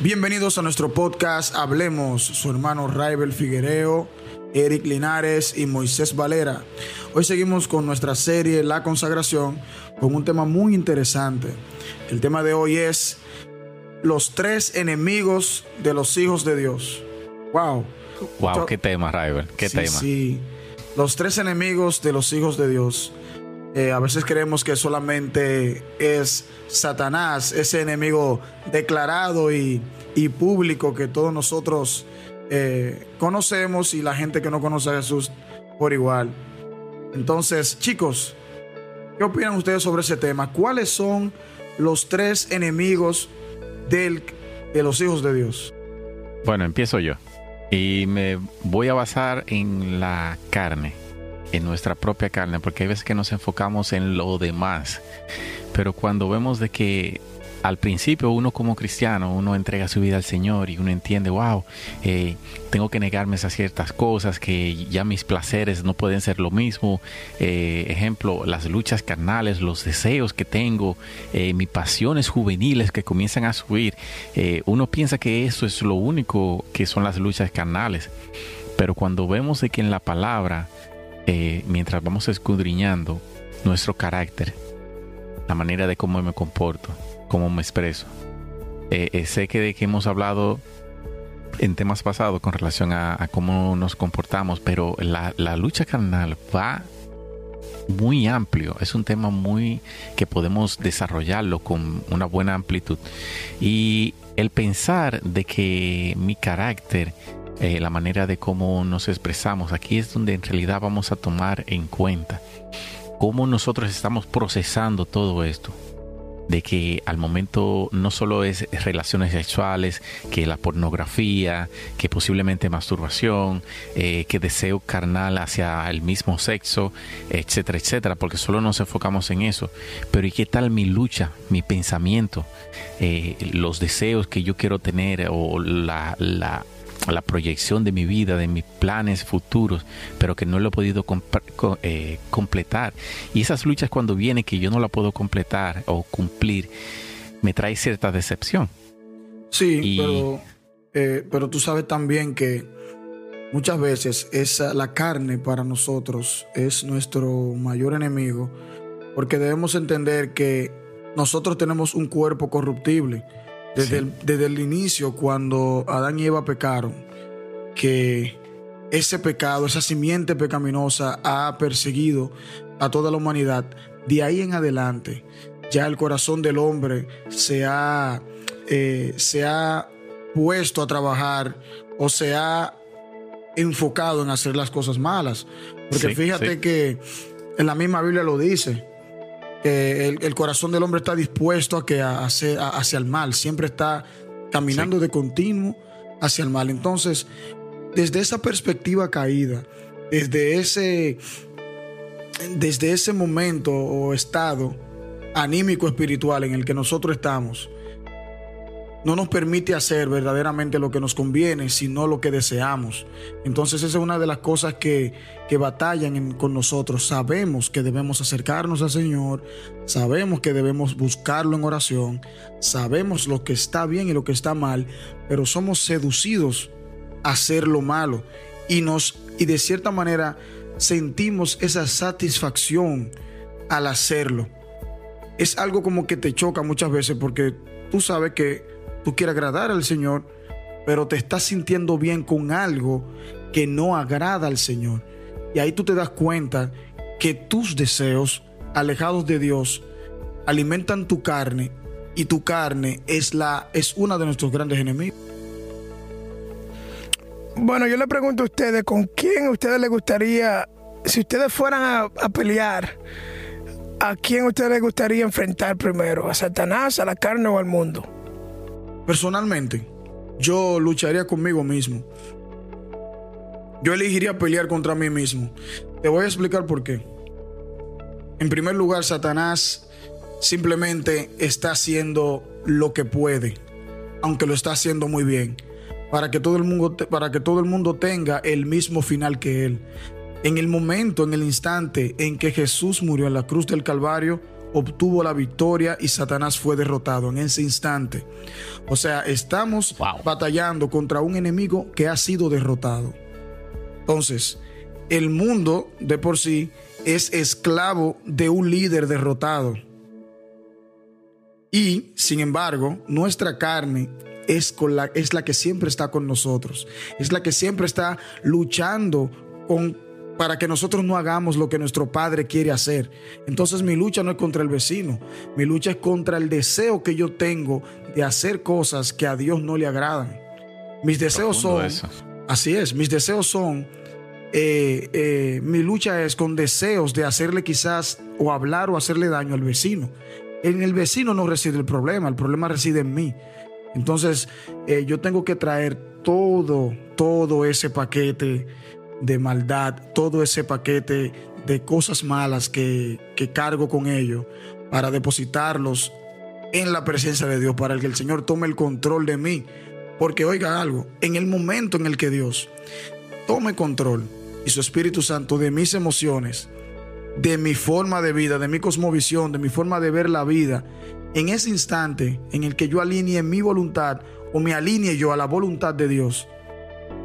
Bienvenidos a nuestro podcast Hablemos, su hermano Raibel Figuereo, Eric Linares y Moisés Valera. Hoy seguimos con nuestra serie La Consagración con un tema muy interesante. El tema de hoy es los tres enemigos de los hijos de Dios. Wow. Wow, qué tema, Raibel, qué sí, tema. Sí, los tres enemigos de los hijos de Dios. Eh, a veces creemos que solamente es Satanás, ese enemigo declarado y, público que todos nosotros eh, conocemos y la gente que no conoce a Jesús por igual. Entonces, chicos, ¿qué opinan ustedes sobre ese tema? ¿Cuáles son los tres enemigos del, de los hijos de Dios? Bueno, empiezo yo. Y me voy a basar en la carne, en nuestra propia carne, porque hay veces que nos enfocamos en lo demás. Pero cuando vemos de que al principio uno como cristiano, uno entrega su vida al Señor y uno entiende, wow, eh, tengo que negarme a ciertas cosas, que ya mis placeres no pueden ser lo mismo. Eh, ejemplo, las luchas carnales, los deseos que tengo, eh, mis pasiones juveniles que comienzan a subir. Eh, uno piensa que eso es lo único que son las luchas carnales. Pero cuando vemos de que en la palabra, eh, mientras vamos escudriñando nuestro carácter, la manera de cómo me comporto, cómo me expreso. Eh, eh, sé que, de que hemos hablado en temas pasados con relación a, cómo nos comportamos, pero la, la, lucha carnal va muy amplio. Es un tema muy que podemos desarrollarlo con una buena amplitud. Y el pensar de que mi carácter, eh, la manera de cómo nos expresamos, aquí es donde en realidad vamos a tomar en cuenta cómo nosotros estamos procesando todo esto. De que al momento no solo es relaciones sexuales, que la pornografía, que posiblemente masturbación, eh, que deseo carnal hacia el mismo sexo, etcétera, etcétera, porque solo nos enfocamos en eso. Pero ¿y qué tal mi lucha, mi pensamiento, eh, los deseos que yo quiero tener o la, la la proyección de mi vida, de mis planes futuros, pero que no lo he podido eh, completar. Y esas luchas cuando vienen que yo no la puedo completar o cumplir, me trae cierta decepción. Sí, y... pero, eh, pero tú sabes también que muchas veces esa, la carne para nosotros es nuestro mayor enemigo, porque debemos entender que nosotros tenemos un cuerpo corruptible desde, sí. el, desde el inicio, cuando Adán y Eva pecaron, que ese pecado, esa simiente pecaminosa ha perseguido a toda la humanidad. De ahí en adelante, ya el corazón del hombre se ha, eh, se ha puesto a trabajar o se ha enfocado en hacer las cosas malas. Porque sí, fíjate sí. que en la misma Biblia lo dice, que el, el, corazón del hombre está dispuesto a que a hacer, a, hacia el mal, siempre está caminando sí. de continuo hacia el mal. Entonces, desde esa perspectiva caída, desde ese, desde ese momento o estado anímico espiritual en el que nosotros estamos, no nos permite hacer verdaderamente lo que nos conviene, sino lo que deseamos. Entonces esa es una de las cosas que, que batallan con nosotros. Sabemos que debemos acercarnos al Señor, sabemos que debemos buscarlo en oración, sabemos lo que está bien y lo que está mal, pero somos seducidos a hacer lo malo y, nos, y de cierta manera sentimos esa satisfacción al hacerlo. es algo como que te choca muchas veces porque tú sabes que tú quieres agradar al Señor, pero te estás sintiendo bien con algo que no agrada al Señor. Y ahí tú te das cuenta que tus deseos, alejados de Dios, alimentan tu carne y tu carne es, la, es una de nuestros grandes enemigos. Bueno, yo le pregunto a ustedes, ¿con quién a ustedes les gustaría, si ustedes fueran a, a pelear, ¿a quién a ustedes les gustaría enfrentar primero? ¿A Satanás, a la carne o al mundo? Personalmente, yo lucharía conmigo mismo. Yo elegiría pelear contra mí mismo. Te voy a explicar por qué. En primer lugar, Satanás simplemente está haciendo lo que puede, aunque lo está haciendo muy bien, para que todo el mundo, para que todo el mundo tenga el mismo final que él. En el momento, en el instante en que Jesús murió en la cruz del Calvario, obtuvo la victoria y Satanás fue derrotado en ese instante. O sea, estamos batallando contra un enemigo que ha sido derrotado. Entonces, el mundo de por sí es esclavo de un líder derrotado. Y, sin embargo, nuestra carne es, con la, es la que siempre está con nosotros. Es la que siempre está luchando con, para que nosotros no hagamos lo que nuestro Padre quiere hacer. Entonces mi lucha no es contra el vecino. Mi lucha es contra el deseo que yo tengo de hacer cosas que a Dios no le agradan. Mis deseos son... Así es, mis deseos son eh, eh, mi lucha es con deseos de hacerle quizás o hablar o hacerle daño al vecino. En el vecino no reside el problema, el problema reside en mí. Entonces eh, yo tengo que traer todo, todo ese paquete de maldad, todo ese paquete de cosas malas que, que cargo con ello para depositarlos en la presencia de Dios, para que el Señor tome el control de mí. Porque oiga algo, en el momento en el que Dios tome control, y su Espíritu Santo de mis emociones, de mi forma de vida, de mi cosmovisión, de mi forma de ver la vida, en ese instante en el que yo alinee mi voluntad o me alinee yo a la voluntad de Dios,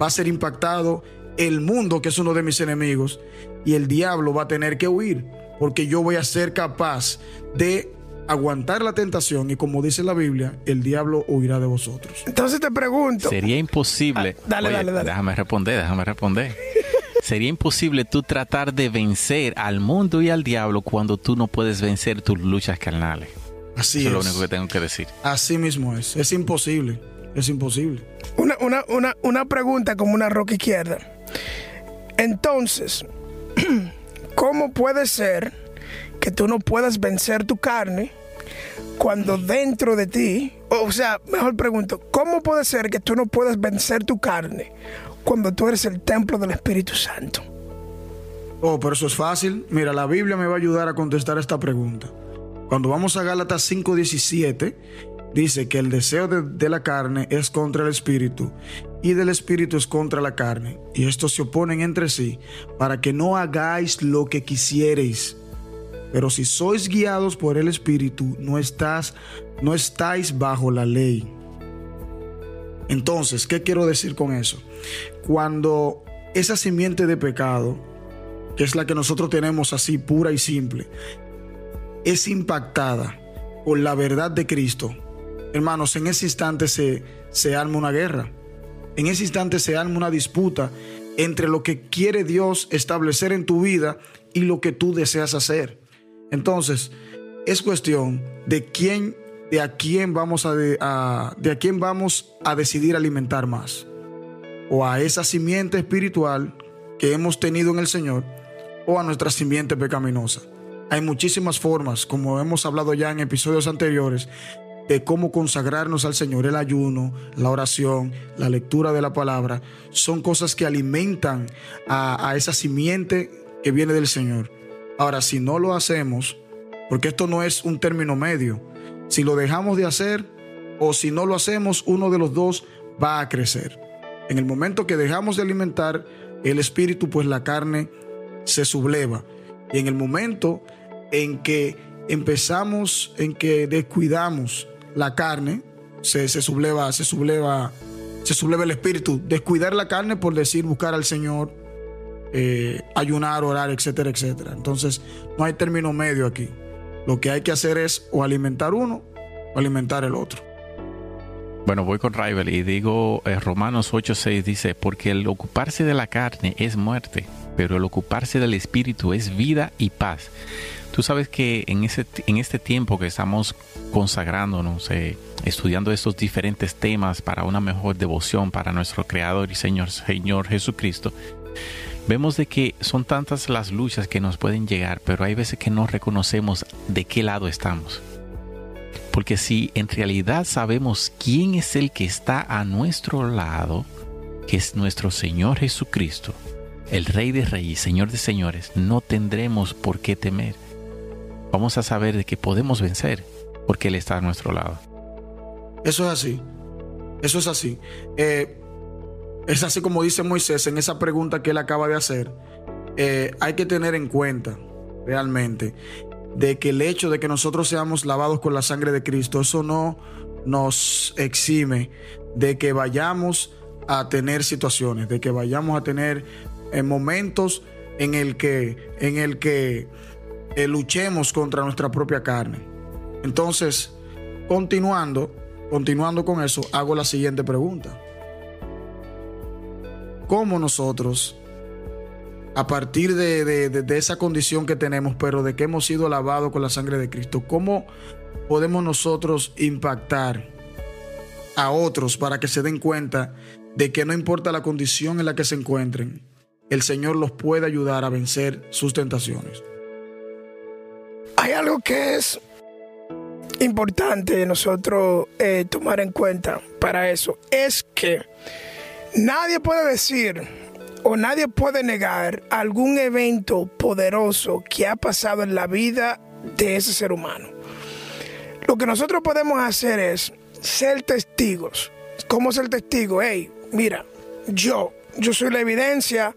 va a ser impactado el mundo que es uno de mis enemigos y el diablo va a tener que huir porque yo voy a ser capaz de aguantar la tentación y como dice la Biblia, el diablo huirá de vosotros. Entonces te pregunto. Sería imposible. Ah, dale, dale, dale. Déjame responder, déjame responder. Sería imposible tú tratar de vencer al mundo y al diablo cuando tú no puedes vencer tus luchas carnales. Así Eso es. es lo único que tengo que decir. Así mismo es. Es imposible. Es imposible. Una, una, una, una pregunta como una roca izquierda. Entonces, ¿cómo puede ser que tú no puedas vencer tu carne cuando dentro de ti, o sea, mejor pregunto, ¿cómo puede ser que tú no puedas vencer tu carne cuando tú eres el templo del Espíritu Santo? Oh, pero eso es fácil. Mira, la Biblia me va a ayudar a contestar esta pregunta. Cuando vamos a Gálatas 5:17, dice que el deseo de, de, la carne es contra el espíritu y del espíritu es contra la carne. Y estos se oponen entre sí para que no hagáis lo que quisiereis. Pero si sois guiados por el espíritu, no, estás, no estáis bajo la ley. Entonces, ¿qué quiero decir con eso? Cuando esa simiente de pecado, que es la que nosotros tenemos así pura y simple, es impactada por la verdad de Cristo, hermanos, en ese instante se, se arma una guerra. En ese instante se arma una disputa entre lo que quiere Dios establecer en tu vida y lo que tú deseas hacer. Entonces, es cuestión de quién, de a quién vamos a, de, a, de a quién vamos a decidir alimentar más. O a esa simiente espiritual que hemos tenido en el Señor, o a nuestra simiente pecaminosa. Hay muchísimas formas, como hemos hablado ya en episodios anteriores, de cómo consagrarnos al Señor. El ayuno, la oración, la lectura de la palabra, son cosas que alimentan a, esa simiente que viene del Señor. Ahora, si no lo hacemos, porque esto no es un término medio, si lo dejamos de hacer o si no lo hacemos, uno de los dos va a crecer. En el momento que dejamos de alimentar el espíritu, pues la carne se subleva. Y en el momento en que empezamos, en que descuidamos la carne, se, se, subleva, se subleva, se subleva el espíritu. Descuidar la carne por decir buscar al Señor, eh, ayunar, orar, etcétera, etcétera. Entonces, no hay término medio aquí. Lo que hay que hacer es o alimentar uno o alimentar el otro. Bueno, voy con Rival y digo, eh, Romanos 8:6 dice, porque el ocuparse de la carne es muerte, pero el ocuparse del espíritu es vida y paz. Tú sabes que en, ese, en este tiempo que estamos consagrándonos, eh, estudiando estos diferentes temas para una mejor devoción para nuestro Creador y Señor, Señor Jesucristo, vemos de que son tantas las luchas que nos pueden llegar, pero hay veces que no reconocemos de qué lado estamos. Porque si en realidad sabemos quién es el que está a nuestro lado, que es nuestro Señor Jesucristo, el Rey de Reyes, Señor de Señores, no tendremos por qué temer. Vamos a saber de que podemos vencer porque Él está a nuestro lado. Eso es así. Eso es así. Eh, es así como dice Moisés en esa pregunta que él acaba de hacer. Eh, hay que tener en cuenta realmente de que el hecho de que nosotros seamos lavados con la sangre de Cristo, eso no nos exime de que vayamos a tener situaciones, de que vayamos a tener eh, momentos en el que, en el que eh, luchemos contra nuestra propia carne. Entonces, continuando, continuando con eso, hago la siguiente pregunta. ¿Cómo nosotros a partir de, esa condición que tenemos, pero de que hemos sido lavados con la sangre de Cristo, ¿cómo podemos nosotros impactar a otros para que se den cuenta de que no importa la condición en la que se encuentren, el Señor los puede ayudar a vencer sus tentaciones? Hay algo que es importante nosotros eh, tomar en cuenta para eso, es que nadie puede decir o nadie puede negar algún evento poderoso que ha pasado en la vida de ese ser humano. Lo que nosotros podemos hacer es ser testigos. ¿Cómo ser testigo? Hey, mira, yo, yo soy la evidencia,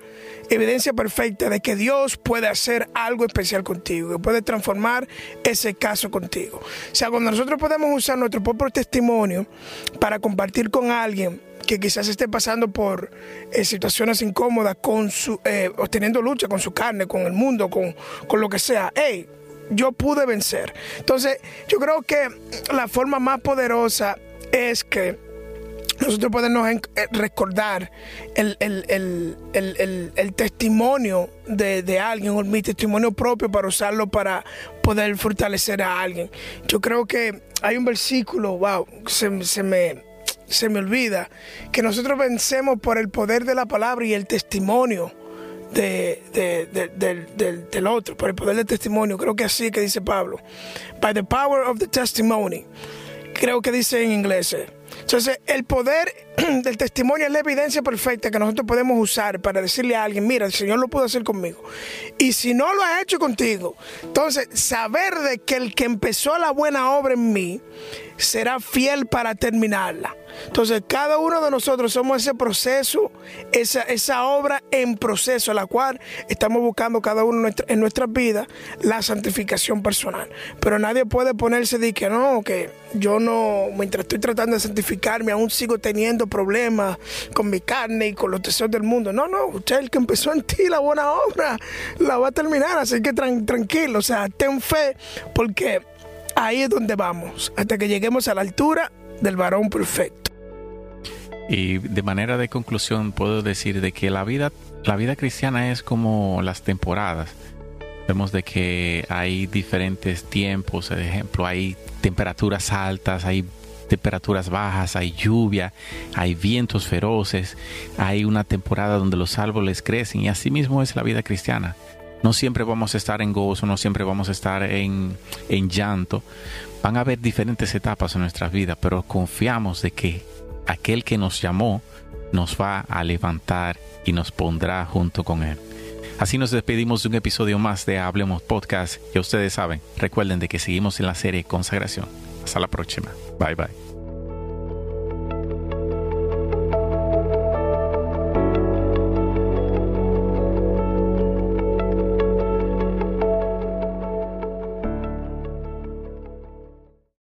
evidencia perfecta de que Dios puede hacer algo especial contigo, que puede transformar ese caso contigo. O sea, cuando nosotros podemos usar nuestro propio testimonio para compartir con alguien que quizás esté pasando por eh, situaciones incómodas, con su, eh, teniendo lucha con su carne, con el mundo, con, con lo que sea. Hey, yo pude vencer. Entonces, yo creo que la forma más poderosa es que nosotros podemos eh, recordar el, testimonio de, de, alguien o mi testimonio propio para usarlo para poder fortalecer a alguien. Yo creo que hay un versículo, wow, se, se me se me olvida que nosotros vencemos por el poder de la palabra y el testimonio de, del, otro, por el poder del testimonio. Creo que así que dice Pablo. By the power of the testimony. Creo que dice en inglés. Entonces, el poder del testimonio es la evidencia perfecta que nosotros podemos usar para decirle a alguien, mira, el Señor lo pudo hacer conmigo. Y si no lo ha hecho contigo, entonces saber de que el que empezó la buena obra en mí será fiel para terminarla. Entonces, cada uno de nosotros somos ese proceso, esa, esa obra en proceso, la cual estamos buscando cada uno en nuestras vidas la santificación personal. Pero nadie puede ponerse de que no, que yo no, mientras estoy tratando de santificarme, aún sigo teniendo problemas con mi carne y con los deseos del mundo. No, no, usted el que empezó en ti la buena obra la va a terminar, así que tranquilo, o sea, ten fe, porque ahí es donde vamos, hasta que lleguemos a la altura del varón perfecto. Y de manera de conclusión puedo decir de que la vida, la vida cristiana es como las temporadas. Vemos de que hay diferentes tiempos, por ejemplo, hay temperaturas altas, hay temperaturas bajas, hay lluvia, hay vientos feroces, hay una temporada donde los árboles crecen y así mismo es la vida cristiana. No siempre vamos a estar en gozo, no siempre vamos a estar en, en llanto. Van a haber diferentes etapas en nuestras vidas, pero confiamos de que aquel que nos llamó nos va a levantar y nos pondrá junto con él. Así nos despedimos de un episodio más de Hablemos Podcast. Ya ustedes saben, recuerden de que seguimos en la serie Consagración. Hasta la próxima. Bye bye.